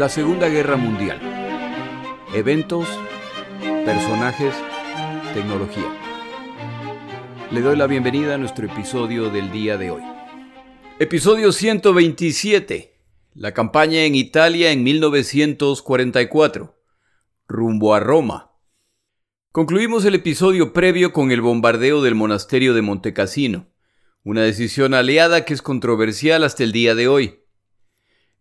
La Segunda Guerra Mundial. Eventos, personajes, tecnología. Le doy la bienvenida a nuestro episodio del día de hoy. Episodio 127. La campaña en Italia en 1944. Rumbo a Roma. Concluimos el episodio previo con el bombardeo del monasterio de Montecassino, una decisión aliada que es controversial hasta el día de hoy.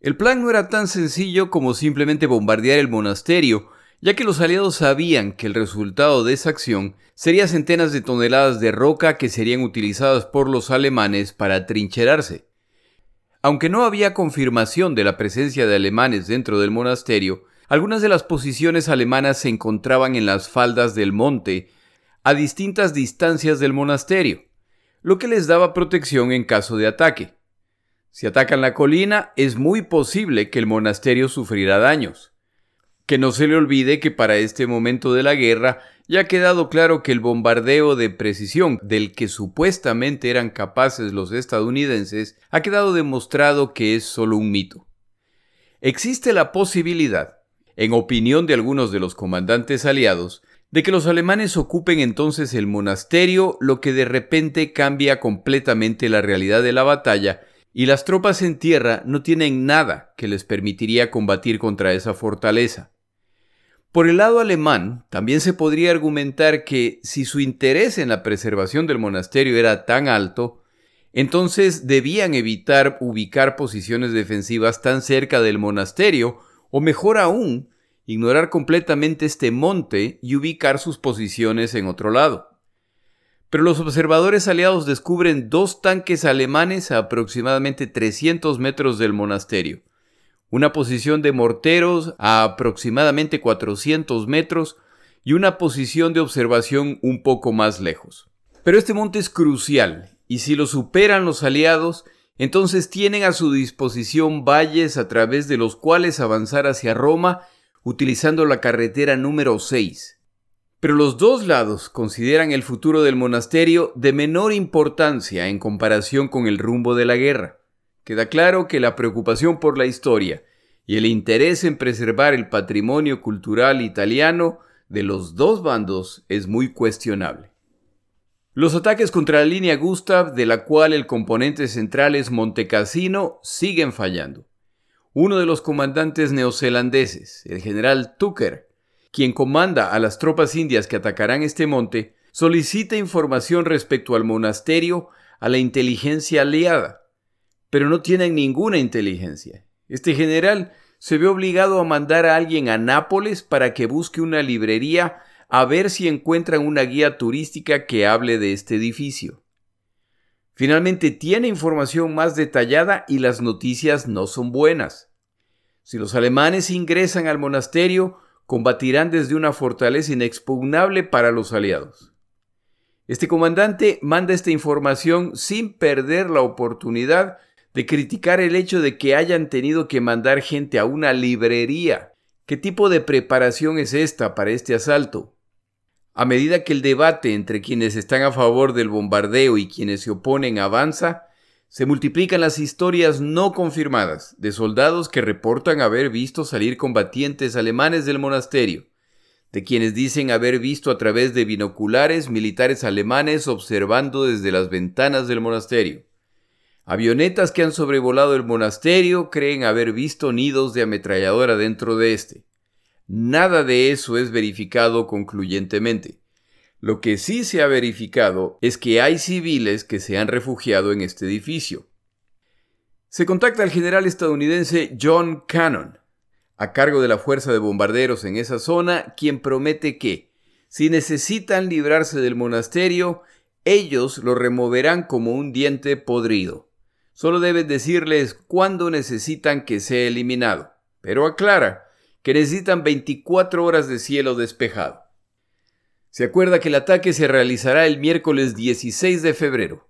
El plan no era tan sencillo como simplemente bombardear el monasterio, ya que los aliados sabían que el resultado de esa acción sería centenas de toneladas de roca que serían utilizadas por los alemanes para trincherarse. Aunque no había confirmación de la presencia de alemanes dentro del monasterio, algunas de las posiciones alemanas se encontraban en las faldas del monte, a distintas distancias del monasterio, lo que les daba protección en caso de ataque. Si atacan la colina, es muy posible que el monasterio sufrirá daños. Que no se le olvide que para este momento de la guerra ya ha quedado claro que el bombardeo de precisión del que supuestamente eran capaces los estadounidenses ha quedado demostrado que es solo un mito. Existe la posibilidad, en opinión de algunos de los comandantes aliados, de que los alemanes ocupen entonces el monasterio, lo que de repente cambia completamente la realidad de la batalla y las tropas en tierra no tienen nada que les permitiría combatir contra esa fortaleza. Por el lado alemán, también se podría argumentar que si su interés en la preservación del monasterio era tan alto, entonces debían evitar ubicar posiciones defensivas tan cerca del monasterio, o mejor aún, ignorar completamente este monte y ubicar sus posiciones en otro lado pero los observadores aliados descubren dos tanques alemanes a aproximadamente 300 metros del monasterio, una posición de morteros a aproximadamente 400 metros y una posición de observación un poco más lejos. Pero este monte es crucial, y si lo superan los aliados, entonces tienen a su disposición valles a través de los cuales avanzar hacia Roma utilizando la carretera número 6, pero los dos lados consideran el futuro del monasterio de menor importancia en comparación con el rumbo de la guerra. Queda claro que la preocupación por la historia y el interés en preservar el patrimonio cultural italiano de los dos bandos es muy cuestionable. Los ataques contra la línea Gustav, de la cual el componente central es Montecassino, siguen fallando. Uno de los comandantes neozelandeses, el general Tucker, quien comanda a las tropas indias que atacarán este monte, solicita información respecto al monasterio a la inteligencia aliada, pero no tienen ninguna inteligencia. Este general se ve obligado a mandar a alguien a Nápoles para que busque una librería a ver si encuentran una guía turística que hable de este edificio. Finalmente tiene información más detallada y las noticias no son buenas. Si los alemanes ingresan al monasterio, combatirán desde una fortaleza inexpugnable para los aliados. Este comandante manda esta información sin perder la oportunidad de criticar el hecho de que hayan tenido que mandar gente a una librería. ¿Qué tipo de preparación es esta para este asalto? A medida que el debate entre quienes están a favor del bombardeo y quienes se oponen avanza, se multiplican las historias no confirmadas de soldados que reportan haber visto salir combatientes alemanes del monasterio, de quienes dicen haber visto a través de binoculares militares alemanes observando desde las ventanas del monasterio. Avionetas que han sobrevolado el monasterio creen haber visto nidos de ametralladora dentro de este. Nada de eso es verificado concluyentemente. Lo que sí se ha verificado es que hay civiles que se han refugiado en este edificio. Se contacta al general estadounidense John Cannon, a cargo de la fuerza de bombarderos en esa zona, quien promete que, si necesitan librarse del monasterio, ellos lo removerán como un diente podrido. Solo deben decirles cuándo necesitan que sea eliminado, pero aclara que necesitan 24 horas de cielo despejado. Se acuerda que el ataque se realizará el miércoles 16 de febrero.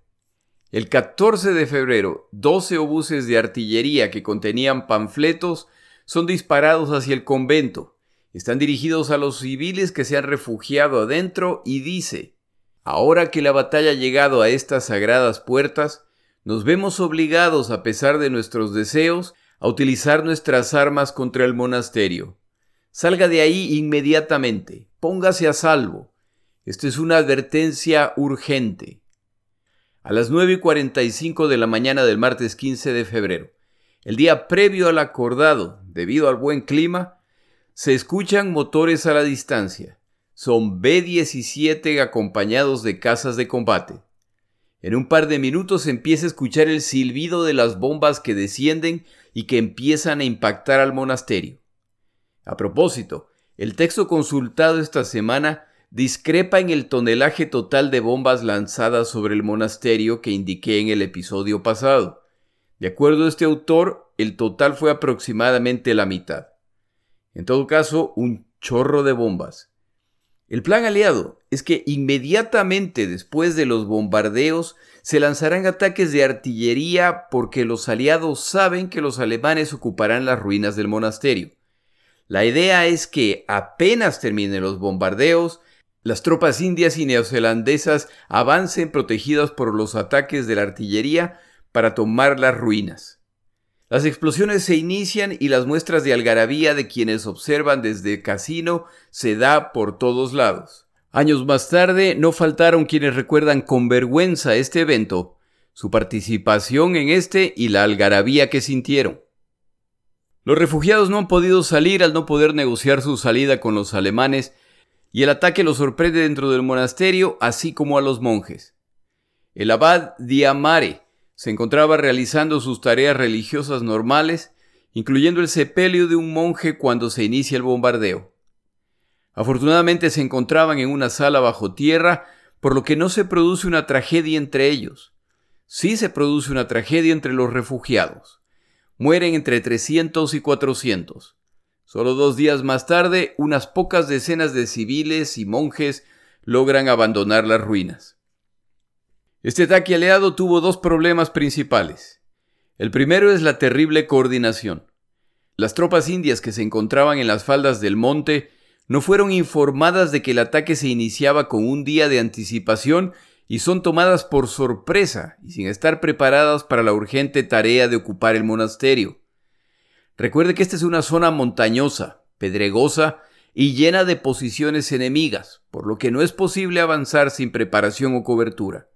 El 14 de febrero, 12 obuses de artillería que contenían panfletos son disparados hacia el convento. Están dirigidos a los civiles que se han refugiado adentro y dice, ahora que la batalla ha llegado a estas sagradas puertas, nos vemos obligados, a pesar de nuestros deseos, a utilizar nuestras armas contra el monasterio. Salga de ahí inmediatamente, póngase a salvo. Esto es una advertencia urgente. A las 9 y 45 de la mañana del martes 15 de febrero, el día previo al acordado, debido al buen clima, se escuchan motores a la distancia. Son B-17 acompañados de casas de combate. En un par de minutos empieza a escuchar el silbido de las bombas que descienden y que empiezan a impactar al monasterio. A propósito, el texto consultado esta semana discrepa en el tonelaje total de bombas lanzadas sobre el monasterio que indiqué en el episodio pasado. De acuerdo a este autor, el total fue aproximadamente la mitad. En todo caso, un chorro de bombas. El plan aliado es que inmediatamente después de los bombardeos se lanzarán ataques de artillería porque los aliados saben que los alemanes ocuparán las ruinas del monasterio. La idea es que apenas terminen los bombardeos, las tropas indias y neozelandesas avancen protegidas por los ataques de la artillería para tomar las ruinas. Las explosiones se inician y las muestras de algarabía de quienes observan desde casino se da por todos lados. Años más tarde no faltaron quienes recuerdan con vergüenza este evento, su participación en este y la algarabía que sintieron. Los refugiados no han podido salir al no poder negociar su salida con los alemanes y el ataque los sorprende dentro del monasterio así como a los monjes. El abad Diamare se encontraba realizando sus tareas religiosas normales, incluyendo el sepelio de un monje cuando se inicia el bombardeo. Afortunadamente se encontraban en una sala bajo tierra, por lo que no se produce una tragedia entre ellos. Sí se produce una tragedia entre los refugiados. Mueren entre 300 y 400. Solo dos días más tarde, unas pocas decenas de civiles y monjes logran abandonar las ruinas. Este ataque aliado tuvo dos problemas principales. El primero es la terrible coordinación. Las tropas indias que se encontraban en las faldas del monte no fueron informadas de que el ataque se iniciaba con un día de anticipación y son tomadas por sorpresa y sin estar preparadas para la urgente tarea de ocupar el monasterio. Recuerde que esta es una zona montañosa, pedregosa y llena de posiciones enemigas, por lo que no es posible avanzar sin preparación o cobertura.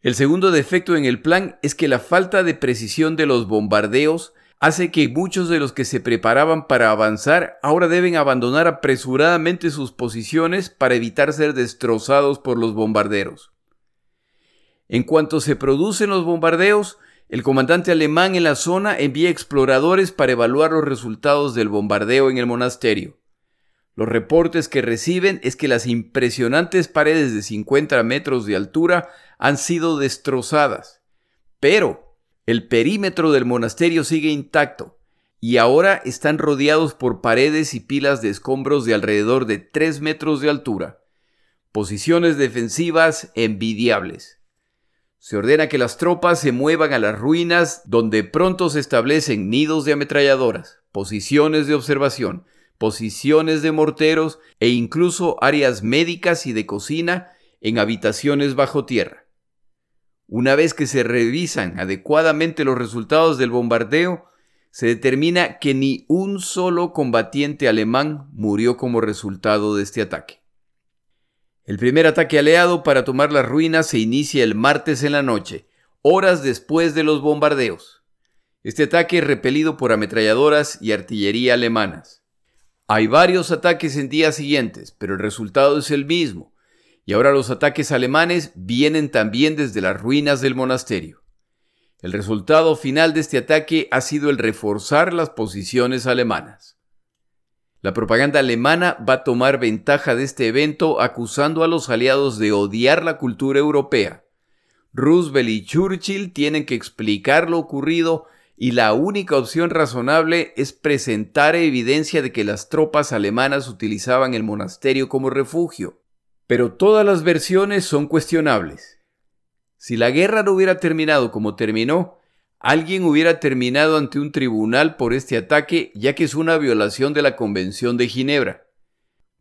El segundo defecto en el plan es que la falta de precisión de los bombardeos hace que muchos de los que se preparaban para avanzar ahora deben abandonar apresuradamente sus posiciones para evitar ser destrozados por los bombarderos. En cuanto se producen los bombardeos, el comandante alemán en la zona envía exploradores para evaluar los resultados del bombardeo en el monasterio. Los reportes que reciben es que las impresionantes paredes de 50 metros de altura han sido destrozadas. Pero el perímetro del monasterio sigue intacto y ahora están rodeados por paredes y pilas de escombros de alrededor de 3 metros de altura. Posiciones defensivas envidiables. Se ordena que las tropas se muevan a las ruinas donde pronto se establecen nidos de ametralladoras, posiciones de observación, posiciones de morteros e incluso áreas médicas y de cocina en habitaciones bajo tierra. Una vez que se revisan adecuadamente los resultados del bombardeo, se determina que ni un solo combatiente alemán murió como resultado de este ataque. El primer ataque aliado para tomar las ruinas se inicia el martes en la noche, horas después de los bombardeos. Este ataque es repelido por ametralladoras y artillería alemanas. Hay varios ataques en días siguientes, pero el resultado es el mismo, y ahora los ataques alemanes vienen también desde las ruinas del monasterio. El resultado final de este ataque ha sido el reforzar las posiciones alemanas. La propaganda alemana va a tomar ventaja de este evento acusando a los aliados de odiar la cultura europea. Roosevelt y Churchill tienen que explicar lo ocurrido y la única opción razonable es presentar evidencia de que las tropas alemanas utilizaban el monasterio como refugio. Pero todas las versiones son cuestionables. Si la guerra no hubiera terminado como terminó, alguien hubiera terminado ante un tribunal por este ataque ya que es una violación de la Convención de Ginebra.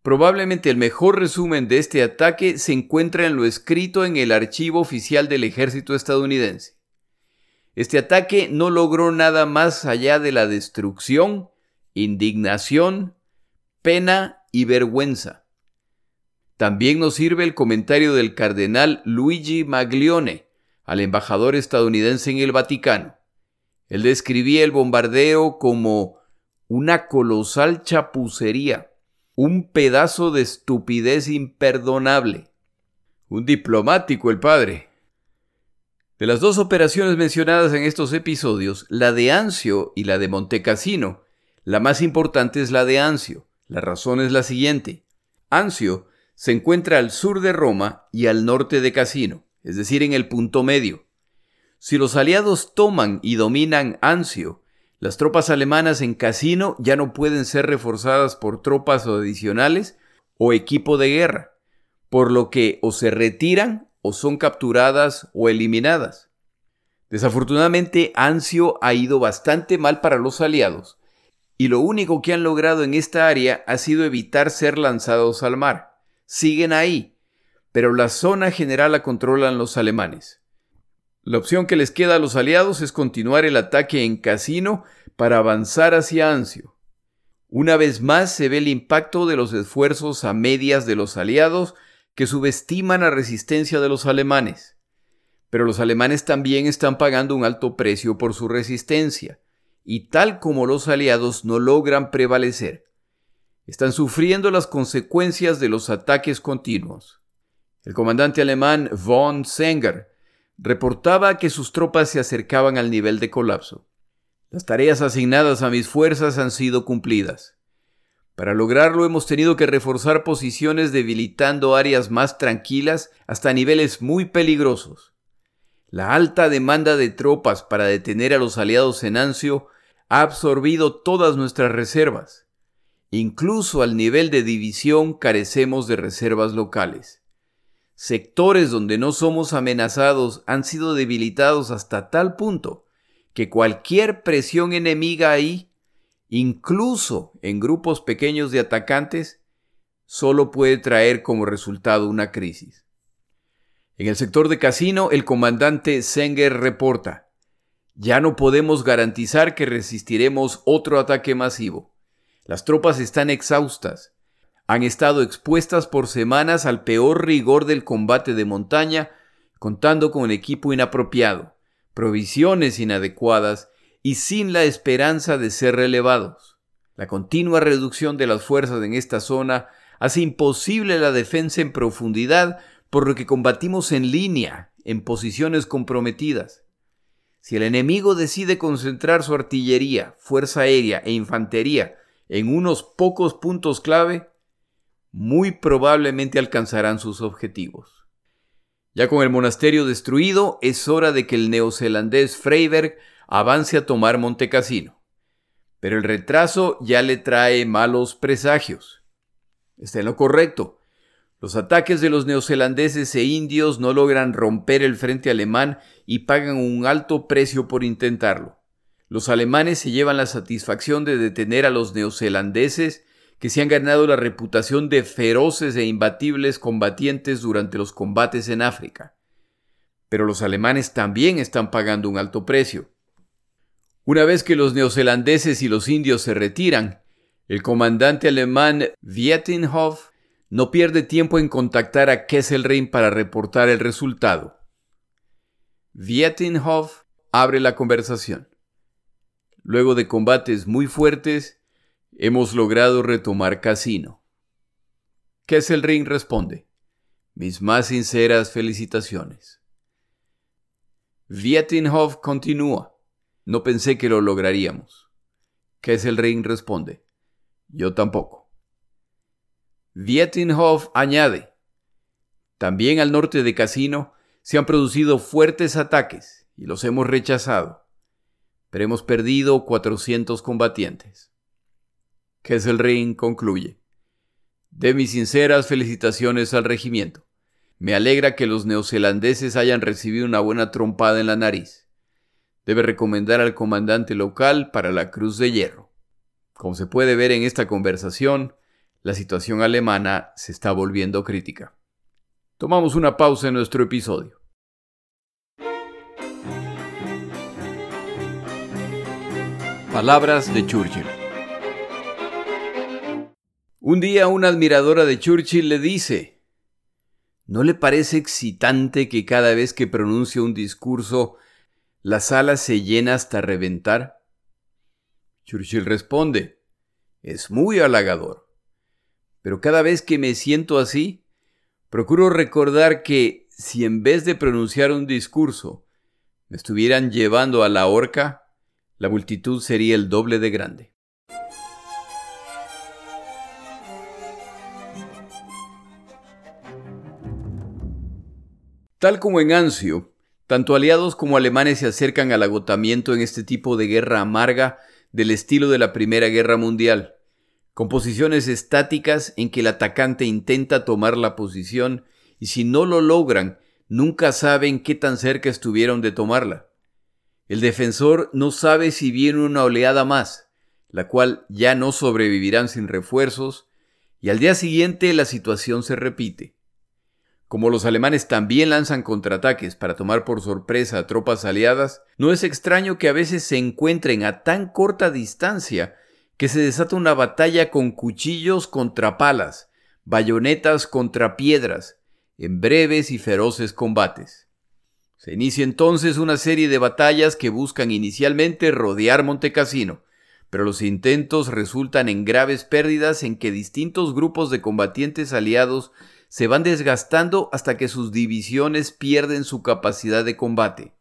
Probablemente el mejor resumen de este ataque se encuentra en lo escrito en el archivo oficial del ejército estadounidense. Este ataque no logró nada más allá de la destrucción, indignación, pena y vergüenza. También nos sirve el comentario del cardenal Luigi Maglione al embajador estadounidense en el Vaticano. Él describía el bombardeo como una colosal chapucería, un pedazo de estupidez imperdonable. Un diplomático el padre. De las dos operaciones mencionadas en estos episodios, la de Anzio y la de Montecassino, la más importante es la de Anzio. La razón es la siguiente. Anzio se encuentra al sur de Roma y al norte de Cassino, es decir, en el punto medio. Si los aliados toman y dominan Anzio, las tropas alemanas en Cassino ya no pueden ser reforzadas por tropas adicionales o equipo de guerra, por lo que o se retiran o son capturadas o eliminadas. Desafortunadamente, Anzio ha ido bastante mal para los aliados, y lo único que han logrado en esta área ha sido evitar ser lanzados al mar. Siguen ahí, pero la zona general la controlan los alemanes. La opción que les queda a los aliados es continuar el ataque en Casino para avanzar hacia Anzio. Una vez más se ve el impacto de los esfuerzos a medias de los aliados que subestiman la resistencia de los alemanes. Pero los alemanes también están pagando un alto precio por su resistencia, y tal como los aliados no logran prevalecer, están sufriendo las consecuencias de los ataques continuos. El comandante alemán von Senger reportaba que sus tropas se acercaban al nivel de colapso. Las tareas asignadas a mis fuerzas han sido cumplidas. Para lograrlo hemos tenido que reforzar posiciones debilitando áreas más tranquilas hasta niveles muy peligrosos. La alta demanda de tropas para detener a los aliados en Anzio ha absorbido todas nuestras reservas. Incluso al nivel de división carecemos de reservas locales. Sectores donde no somos amenazados han sido debilitados hasta tal punto que cualquier presión enemiga ahí, incluso en grupos pequeños de atacantes, solo puede traer como resultado una crisis. En el sector de casino, el comandante Senger reporta, ya no podemos garantizar que resistiremos otro ataque masivo. Las tropas están exhaustas, han estado expuestas por semanas al peor rigor del combate de montaña, contando con equipo inapropiado, provisiones inadecuadas y sin la esperanza de ser relevados. La continua reducción de las fuerzas en esta zona hace imposible la defensa en profundidad, por lo que combatimos en línea, en posiciones comprometidas. Si el enemigo decide concentrar su artillería, fuerza aérea e infantería en unos pocos puntos clave, muy probablemente alcanzarán sus objetivos. Ya con el monasterio destruido, es hora de que el neozelandés Freyberg avance a tomar Montecassino. Pero el retraso ya le trae malos presagios. Está en lo correcto. Los ataques de los neozelandeses e indios no logran romper el frente alemán y pagan un alto precio por intentarlo. Los alemanes se llevan la satisfacción de detener a los neozelandeses que se han ganado la reputación de feroces e imbatibles combatientes durante los combates en África. Pero los alemanes también están pagando un alto precio. Una vez que los neozelandeses y los indios se retiran, el comandante alemán Vietinghoff no pierde tiempo en contactar a Kesselring para reportar el resultado. Vietinghoff abre la conversación. Luego de combates muy fuertes, Hemos logrado retomar Casino. Kesselring responde, mis más sinceras felicitaciones. Vietinghoff continúa, no pensé que lo lograríamos. Kesselring responde, yo tampoco. Vietinghoff añade, también al norte de Casino se han producido fuertes ataques y los hemos rechazado, pero hemos perdido 400 combatientes. Kesselring concluye. De mis sinceras felicitaciones al regimiento. Me alegra que los neozelandeses hayan recibido una buena trompada en la nariz. Debe recomendar al comandante local para la Cruz de Hierro. Como se puede ver en esta conversación, la situación alemana se está volviendo crítica. Tomamos una pausa en nuestro episodio. Palabras de Churchill. Un día una admiradora de Churchill le dice, ¿no le parece excitante que cada vez que pronuncia un discurso la sala se llena hasta reventar? Churchill responde, es muy halagador. Pero cada vez que me siento así, procuro recordar que si en vez de pronunciar un discurso me estuvieran llevando a la horca, la multitud sería el doble de grande. Tal como en Anzio, tanto aliados como alemanes se acercan al agotamiento en este tipo de guerra amarga del estilo de la Primera Guerra Mundial, con posiciones estáticas en que el atacante intenta tomar la posición y si no lo logran, nunca saben qué tan cerca estuvieron de tomarla. El defensor no sabe si viene una oleada más, la cual ya no sobrevivirán sin refuerzos, y al día siguiente la situación se repite. Como los alemanes también lanzan contraataques para tomar por sorpresa a tropas aliadas, no es extraño que a veces se encuentren a tan corta distancia que se desata una batalla con cuchillos contra palas, bayonetas contra piedras, en breves y feroces combates. Se inicia entonces una serie de batallas que buscan inicialmente rodear Montecassino, pero los intentos resultan en graves pérdidas en que distintos grupos de combatientes aliados se van desgastando hasta que sus divisiones pierden su capacidad de combate.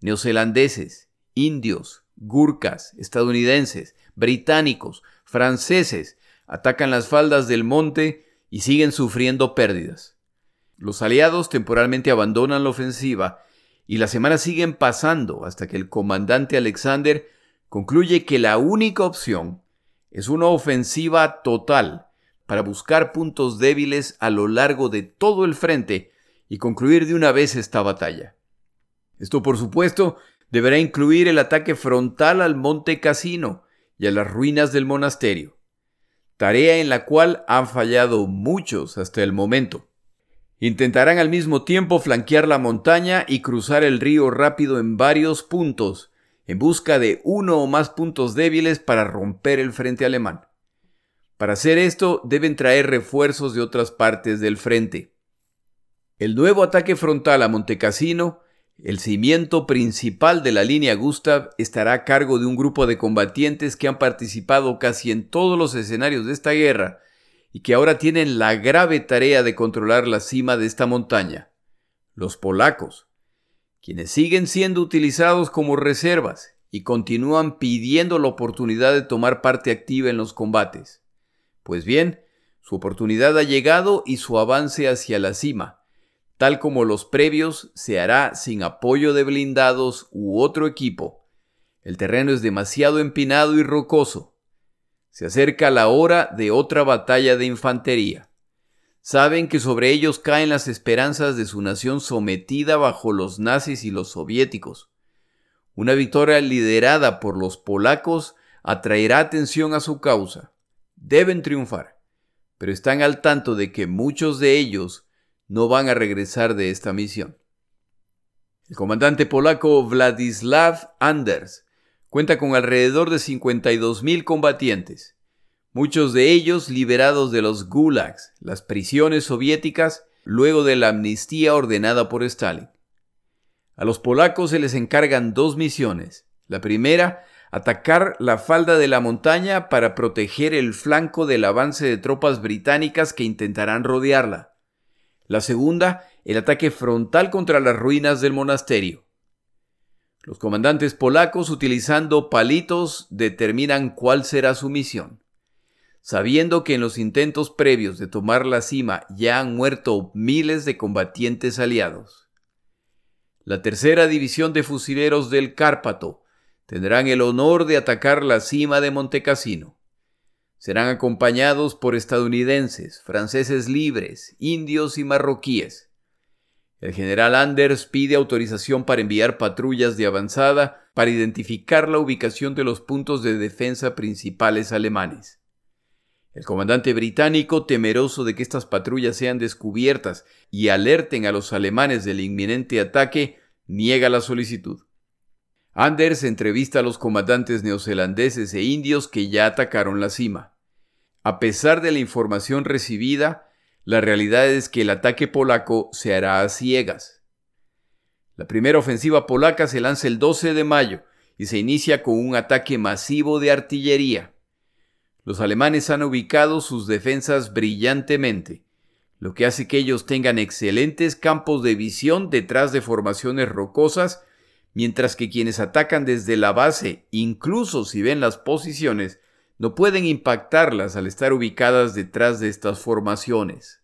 Neozelandeses, indios, gurkas, estadounidenses, británicos, franceses atacan las faldas del monte y siguen sufriendo pérdidas. Los aliados temporalmente abandonan la ofensiva y las semanas siguen pasando hasta que el comandante Alexander concluye que la única opción es una ofensiva total para buscar puntos débiles a lo largo de todo el frente y concluir de una vez esta batalla. Esto, por supuesto, deberá incluir el ataque frontal al Monte Casino y a las ruinas del monasterio, tarea en la cual han fallado muchos hasta el momento. Intentarán al mismo tiempo flanquear la montaña y cruzar el río rápido en varios puntos, en busca de uno o más puntos débiles para romper el frente alemán. Para hacer esto deben traer refuerzos de otras partes del frente. El nuevo ataque frontal a Montecassino, el cimiento principal de la línea Gustav, estará a cargo de un grupo de combatientes que han participado casi en todos los escenarios de esta guerra y que ahora tienen la grave tarea de controlar la cima de esta montaña, los polacos, quienes siguen siendo utilizados como reservas y continúan pidiendo la oportunidad de tomar parte activa en los combates. Pues bien, su oportunidad ha llegado y su avance hacia la cima, tal como los previos, se hará sin apoyo de blindados u otro equipo. El terreno es demasiado empinado y rocoso. Se acerca la hora de otra batalla de infantería. Saben que sobre ellos caen las esperanzas de su nación sometida bajo los nazis y los soviéticos. Una victoria liderada por los polacos atraerá atención a su causa deben triunfar, pero están al tanto de que muchos de ellos no van a regresar de esta misión. El comandante polaco Vladislav Anders cuenta con alrededor de 52.000 combatientes, muchos de ellos liberados de los gulags, las prisiones soviéticas, luego de la amnistía ordenada por Stalin. A los polacos se les encargan dos misiones. La primera, atacar la falda de la montaña para proteger el flanco del avance de tropas británicas que intentarán rodearla. La segunda, el ataque frontal contra las ruinas del monasterio. Los comandantes polacos, utilizando palitos, determinan cuál será su misión. Sabiendo que en los intentos previos de tomar la cima ya han muerto miles de combatientes aliados. La tercera división de fusileros del Cárpato, tendrán el honor de atacar la cima de Montecassino. Serán acompañados por estadounidenses, franceses libres, indios y marroquíes. El general Anders pide autorización para enviar patrullas de avanzada para identificar la ubicación de los puntos de defensa principales alemanes. El comandante británico, temeroso de que estas patrullas sean descubiertas y alerten a los alemanes del inminente ataque, niega la solicitud. Anders entrevista a los comandantes neozelandeses e indios que ya atacaron la cima. A pesar de la información recibida, la realidad es que el ataque polaco se hará a ciegas. La primera ofensiva polaca se lanza el 12 de mayo y se inicia con un ataque masivo de artillería. Los alemanes han ubicado sus defensas brillantemente, lo que hace que ellos tengan excelentes campos de visión detrás de formaciones rocosas mientras que quienes atacan desde la base, incluso si ven las posiciones, no pueden impactarlas al estar ubicadas detrás de estas formaciones.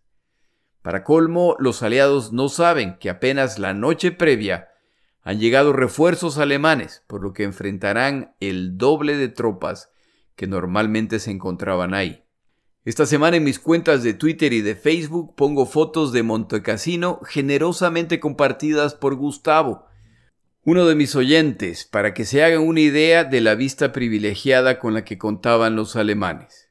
Para colmo, los aliados no saben que apenas la noche previa han llegado refuerzos alemanes, por lo que enfrentarán el doble de tropas que normalmente se encontraban ahí. Esta semana en mis cuentas de Twitter y de Facebook pongo fotos de Montecassino generosamente compartidas por Gustavo, uno de mis oyentes para que se hagan una idea de la vista privilegiada con la que contaban los alemanes.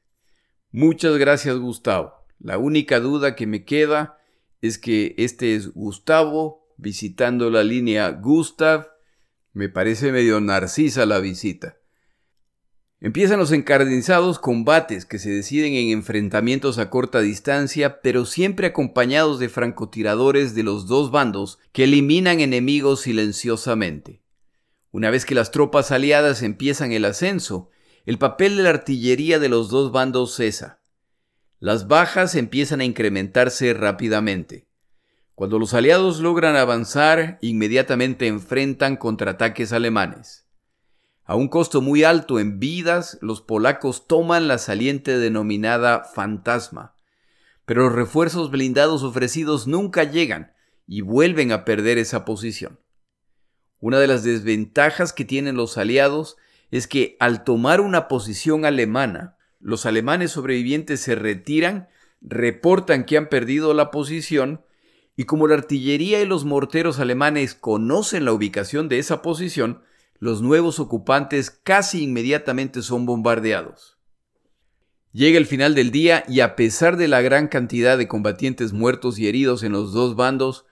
Muchas gracias Gustavo. La única duda que me queda es que este es Gustavo visitando la línea Gustav. Me parece medio narcisa la visita. Empiezan los encarnizados combates que se deciden en enfrentamientos a corta distancia, pero siempre acompañados de francotiradores de los dos bandos que eliminan enemigos silenciosamente. Una vez que las tropas aliadas empiezan el ascenso, el papel de la artillería de los dos bandos cesa. Las bajas empiezan a incrementarse rápidamente. Cuando los aliados logran avanzar, inmediatamente enfrentan contraataques alemanes. A un costo muy alto en vidas, los polacos toman la saliente denominada Fantasma. Pero los refuerzos blindados ofrecidos nunca llegan y vuelven a perder esa posición. Una de las desventajas que tienen los aliados es que al tomar una posición alemana, los alemanes sobrevivientes se retiran, reportan que han perdido la posición, y como la artillería y los morteros alemanes conocen la ubicación de esa posición, los nuevos ocupantes casi inmediatamente son bombardeados. Llega el final del día y a pesar de la gran cantidad de combatientes muertos y heridos en los dos bandos,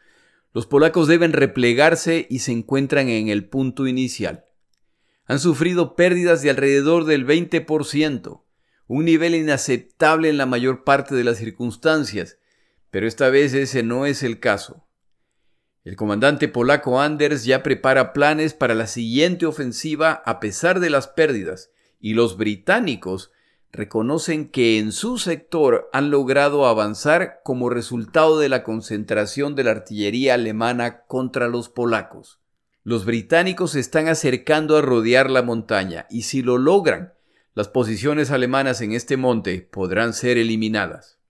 los polacos deben replegarse y se encuentran en el punto inicial. Han sufrido pérdidas de alrededor del 20%, un nivel inaceptable en la mayor parte de las circunstancias, pero esta vez ese no es el caso. El comandante polaco Anders ya prepara planes para la siguiente ofensiva a pesar de las pérdidas, y los británicos reconocen que en su sector han logrado avanzar como resultado de la concentración de la artillería alemana contra los polacos. Los británicos se están acercando a rodear la montaña y si lo logran, las posiciones alemanas en este monte podrán ser eliminadas.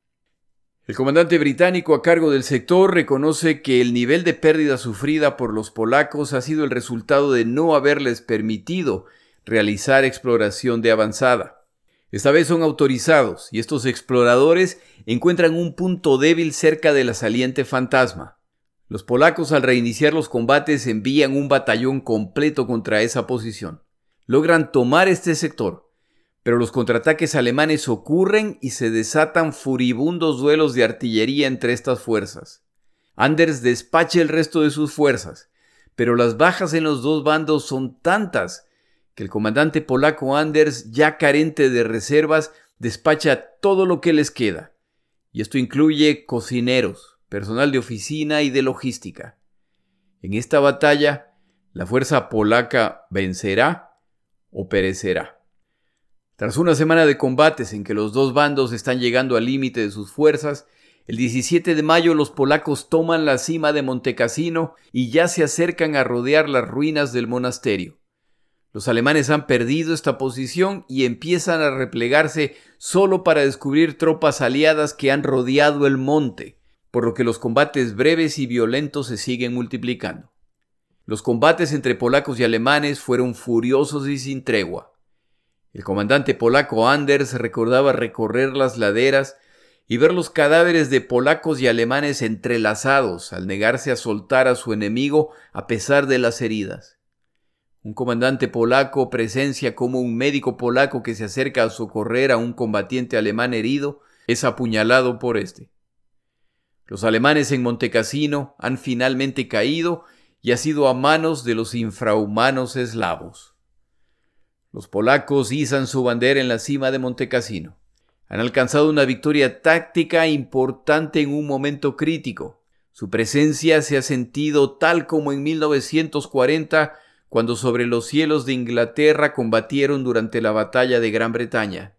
El comandante británico a cargo del sector reconoce que el nivel de pérdida sufrida por los polacos ha sido el resultado de no haberles permitido realizar exploración de avanzada. Esta vez son autorizados y estos exploradores encuentran un punto débil cerca de la saliente fantasma. Los polacos al reiniciar los combates envían un batallón completo contra esa posición. Logran tomar este sector, pero los contraataques alemanes ocurren y se desatan furibundos duelos de artillería entre estas fuerzas. Anders despacha el resto de sus fuerzas, pero las bajas en los dos bandos son tantas que el comandante polaco Anders, ya carente de reservas, despacha todo lo que les queda. Y esto incluye cocineros, personal de oficina y de logística. En esta batalla, la fuerza polaca vencerá o perecerá. Tras una semana de combates en que los dos bandos están llegando al límite de sus fuerzas, el 17 de mayo los polacos toman la cima de Montecassino y ya se acercan a rodear las ruinas del monasterio. Los alemanes han perdido esta posición y empiezan a replegarse solo para descubrir tropas aliadas que han rodeado el monte, por lo que los combates breves y violentos se siguen multiplicando. Los combates entre polacos y alemanes fueron furiosos y sin tregua. El comandante polaco Anders recordaba recorrer las laderas y ver los cadáveres de polacos y alemanes entrelazados al negarse a soltar a su enemigo a pesar de las heridas. Un comandante polaco presencia como un médico polaco que se acerca a socorrer a un combatiente alemán herido es apuñalado por éste. Los alemanes en Montecassino han finalmente caído y ha sido a manos de los infrahumanos eslavos. Los polacos izan su bandera en la cima de Monte Cassino. Han alcanzado una victoria táctica importante en un momento crítico. Su presencia se ha sentido tal como en 1940, cuando sobre los cielos de Inglaterra combatieron durante la batalla de Gran Bretaña.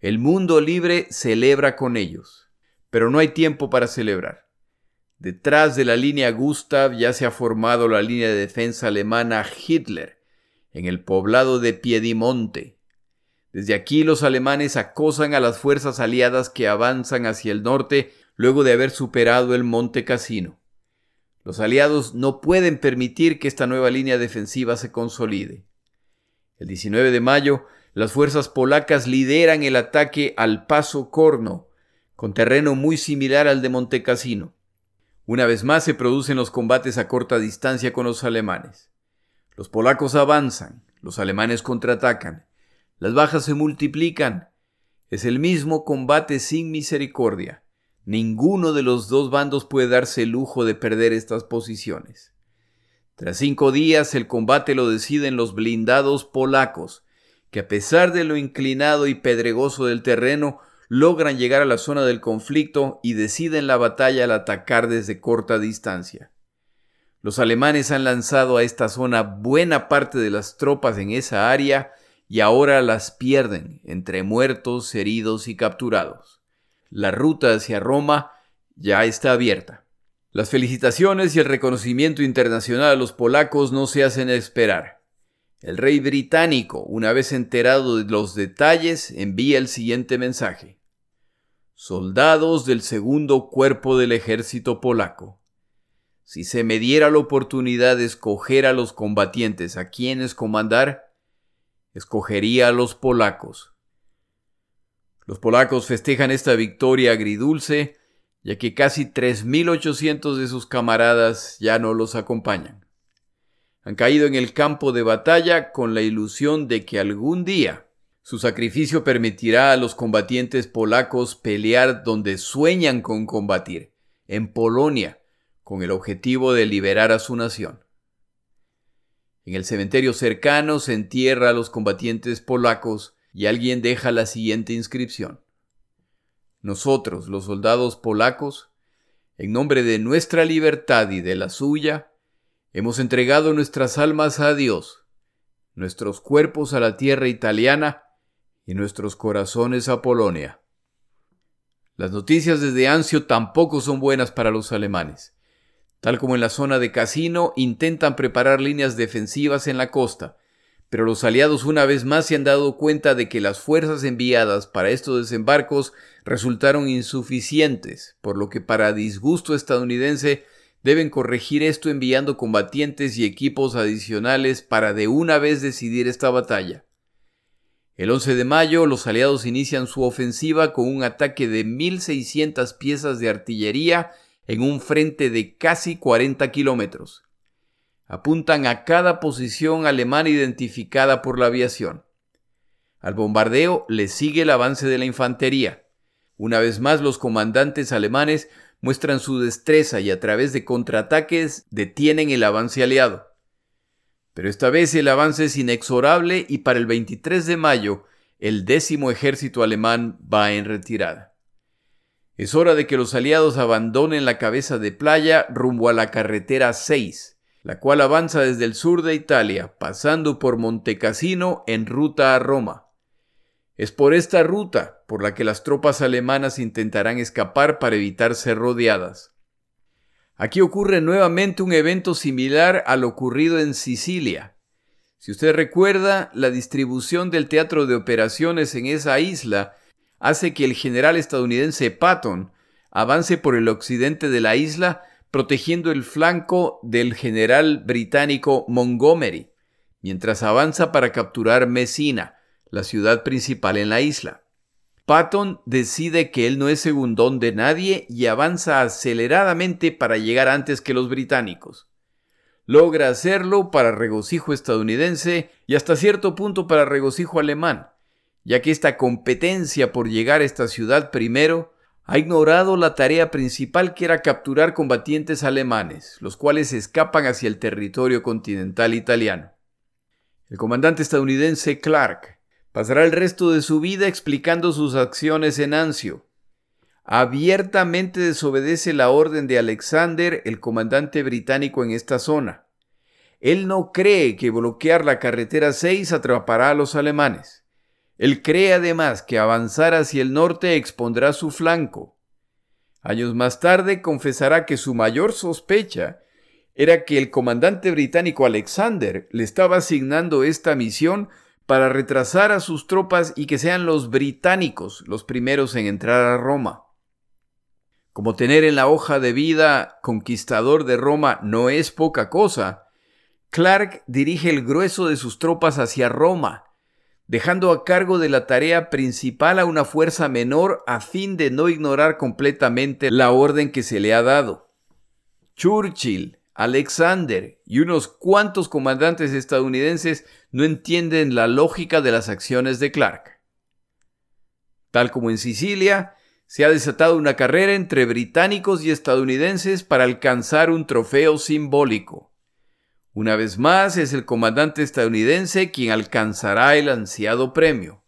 El mundo libre celebra con ellos, pero no hay tiempo para celebrar. Detrás de la línea Gustav ya se ha formado la línea de defensa alemana Hitler, en el poblado de Piedimonte. Desde aquí los alemanes acosan a las fuerzas aliadas que avanzan hacia el norte luego de haber superado el Monte Cassino. Los aliados no pueden permitir que esta nueva línea defensiva se consolide. El 19 de mayo, las fuerzas polacas lideran el ataque al Paso Corno, con terreno muy similar al de Montecassino. Una vez más se producen los combates a corta distancia con los alemanes. Los polacos avanzan, los alemanes contraatacan, las bajas se multiplican. Es el mismo combate sin misericordia. Ninguno de los dos bandos puede darse el lujo de perder estas posiciones. Tras cinco días el combate lo deciden los blindados polacos, que a pesar de lo inclinado y pedregoso del terreno, logran llegar a la zona del conflicto y deciden la batalla al atacar desde corta distancia. Los alemanes han lanzado a esta zona buena parte de las tropas en esa área y ahora las pierden entre muertos, heridos y capturados. La ruta hacia Roma ya está abierta. Las felicitaciones y el reconocimiento internacional a los polacos no se hacen esperar. El rey británico, una vez enterado de los detalles, envía el siguiente mensaje. Soldados del segundo cuerpo del ejército polaco. Si se me diera la oportunidad de escoger a los combatientes a quienes comandar, escogería a los polacos. Los polacos festejan esta victoria agridulce, ya que casi 3.800 de sus camaradas ya no los acompañan han caído en el campo de batalla con la ilusión de que algún día su sacrificio permitirá a los combatientes polacos pelear donde sueñan con combatir, en Polonia, con el objetivo de liberar a su nación. En el cementerio cercano se entierra a los combatientes polacos y alguien deja la siguiente inscripción. Nosotros, los soldados polacos, en nombre de nuestra libertad y de la suya, Hemos entregado nuestras almas a Dios, nuestros cuerpos a la tierra italiana y nuestros corazones a Polonia. Las noticias desde Anzio tampoco son buenas para los alemanes. Tal como en la zona de Casino, intentan preparar líneas defensivas en la costa, pero los aliados una vez más se han dado cuenta de que las fuerzas enviadas para estos desembarcos resultaron insuficientes, por lo que para disgusto estadounidense Deben corregir esto enviando combatientes y equipos adicionales para de una vez decidir esta batalla. El 11 de mayo los aliados inician su ofensiva con un ataque de 1.600 piezas de artillería en un frente de casi 40 kilómetros. Apuntan a cada posición alemana identificada por la aviación. Al bombardeo le sigue el avance de la infantería. Una vez más los comandantes alemanes muestran su destreza y a través de contraataques detienen el avance aliado. Pero esta vez el avance es inexorable y para el 23 de mayo el décimo ejército alemán va en retirada. Es hora de que los aliados abandonen la cabeza de playa rumbo a la carretera 6, la cual avanza desde el sur de Italia, pasando por Montecassino en ruta a Roma. Es por esta ruta por la que las tropas alemanas intentarán escapar para evitar ser rodeadas. Aquí ocurre nuevamente un evento similar al ocurrido en Sicilia. Si usted recuerda, la distribución del teatro de operaciones en esa isla hace que el general estadounidense Patton avance por el occidente de la isla protegiendo el flanco del general británico Montgomery, mientras avanza para capturar Messina, la ciudad principal en la isla. Patton decide que él no es segundón de nadie y avanza aceleradamente para llegar antes que los británicos. Logra hacerlo para regocijo estadounidense y hasta cierto punto para regocijo alemán, ya que esta competencia por llegar a esta ciudad primero ha ignorado la tarea principal que era capturar combatientes alemanes, los cuales escapan hacia el territorio continental italiano. El comandante estadounidense Clark pasará el resto de su vida explicando sus acciones en Anzio. Abiertamente desobedece la orden de Alexander, el comandante británico en esta zona. Él no cree que bloquear la carretera 6 atrapará a los alemanes. Él cree además que avanzar hacia el norte expondrá su flanco. Años más tarde confesará que su mayor sospecha era que el comandante británico Alexander le estaba asignando esta misión para retrasar a sus tropas y que sean los británicos los primeros en entrar a Roma. Como tener en la hoja de vida conquistador de Roma no es poca cosa, Clark dirige el grueso de sus tropas hacia Roma, dejando a cargo de la tarea principal a una fuerza menor a fin de no ignorar completamente la orden que se le ha dado. Churchill, Alexander y unos cuantos comandantes estadounidenses no entienden la lógica de las acciones de Clark. Tal como en Sicilia, se ha desatado una carrera entre británicos y estadounidenses para alcanzar un trofeo simbólico. Una vez más es el comandante estadounidense quien alcanzará el ansiado premio.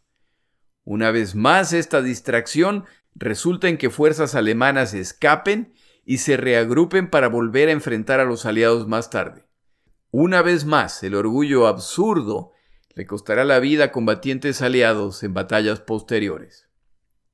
Una vez más esta distracción resulta en que fuerzas alemanas escapen y se reagrupen para volver a enfrentar a los aliados más tarde. Una vez más el orgullo absurdo le costará la vida a combatientes aliados en batallas posteriores.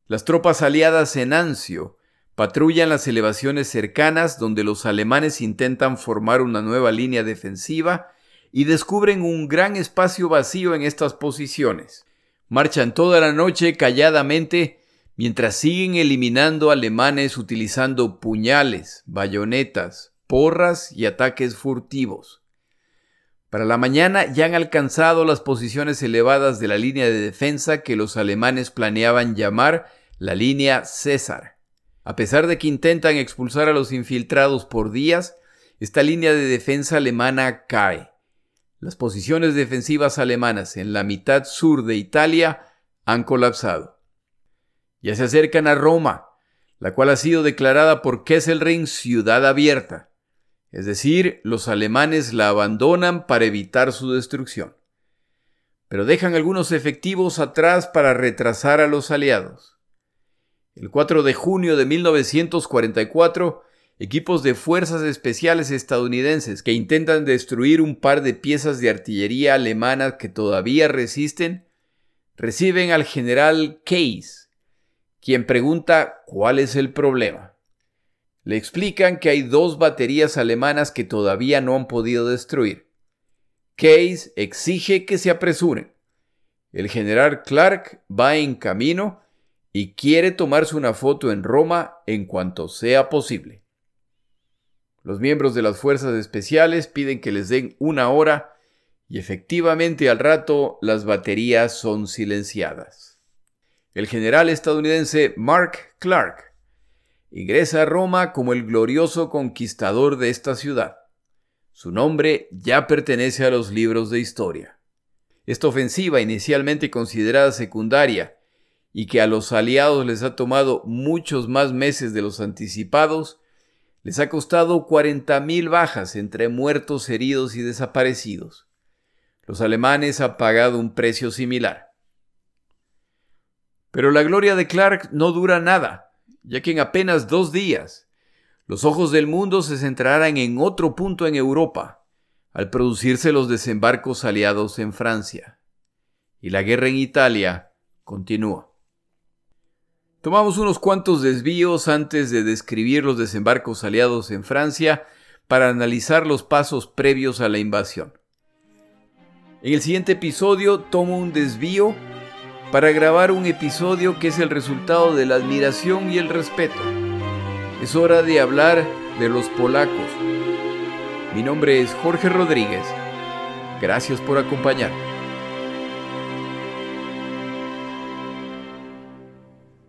Las tropas aliadas en Anzio Patrullan las elevaciones cercanas donde los alemanes intentan formar una nueva línea defensiva y descubren un gran espacio vacío en estas posiciones. Marchan toda la noche calladamente mientras siguen eliminando alemanes utilizando puñales, bayonetas, porras y ataques furtivos. Para la mañana ya han alcanzado las posiciones elevadas de la línea de defensa que los alemanes planeaban llamar la línea César. A pesar de que intentan expulsar a los infiltrados por días, esta línea de defensa alemana cae. Las posiciones defensivas alemanas en la mitad sur de Italia han colapsado. Ya se acercan a Roma, la cual ha sido declarada por Kesselring ciudad abierta. Es decir, los alemanes la abandonan para evitar su destrucción. Pero dejan algunos efectivos atrás para retrasar a los aliados. El 4 de junio de 1944, equipos de fuerzas especiales estadounidenses que intentan destruir un par de piezas de artillería alemana que todavía resisten, reciben al general Case, quien pregunta cuál es el problema. Le explican que hay dos baterías alemanas que todavía no han podido destruir. Case exige que se apresuren. El general Clark va en camino y quiere tomarse una foto en Roma en cuanto sea posible. Los miembros de las fuerzas especiales piden que les den una hora y efectivamente al rato las baterías son silenciadas. El general estadounidense Mark Clark ingresa a Roma como el glorioso conquistador de esta ciudad. Su nombre ya pertenece a los libros de historia. Esta ofensiva, inicialmente considerada secundaria, y que a los aliados les ha tomado muchos más meses de los anticipados, les ha costado 40.000 bajas entre muertos, heridos y desaparecidos. Los alemanes han pagado un precio similar. Pero la gloria de Clark no dura nada, ya que en apenas dos días los ojos del mundo se centrarán en otro punto en Europa, al producirse los desembarcos aliados en Francia. Y la guerra en Italia continúa. Tomamos unos cuantos desvíos antes de describir los desembarcos aliados en Francia para analizar los pasos previos a la invasión. En el siguiente episodio tomo un desvío para grabar un episodio que es el resultado de la admiración y el respeto. Es hora de hablar de los polacos. Mi nombre es Jorge Rodríguez. Gracias por acompañarme.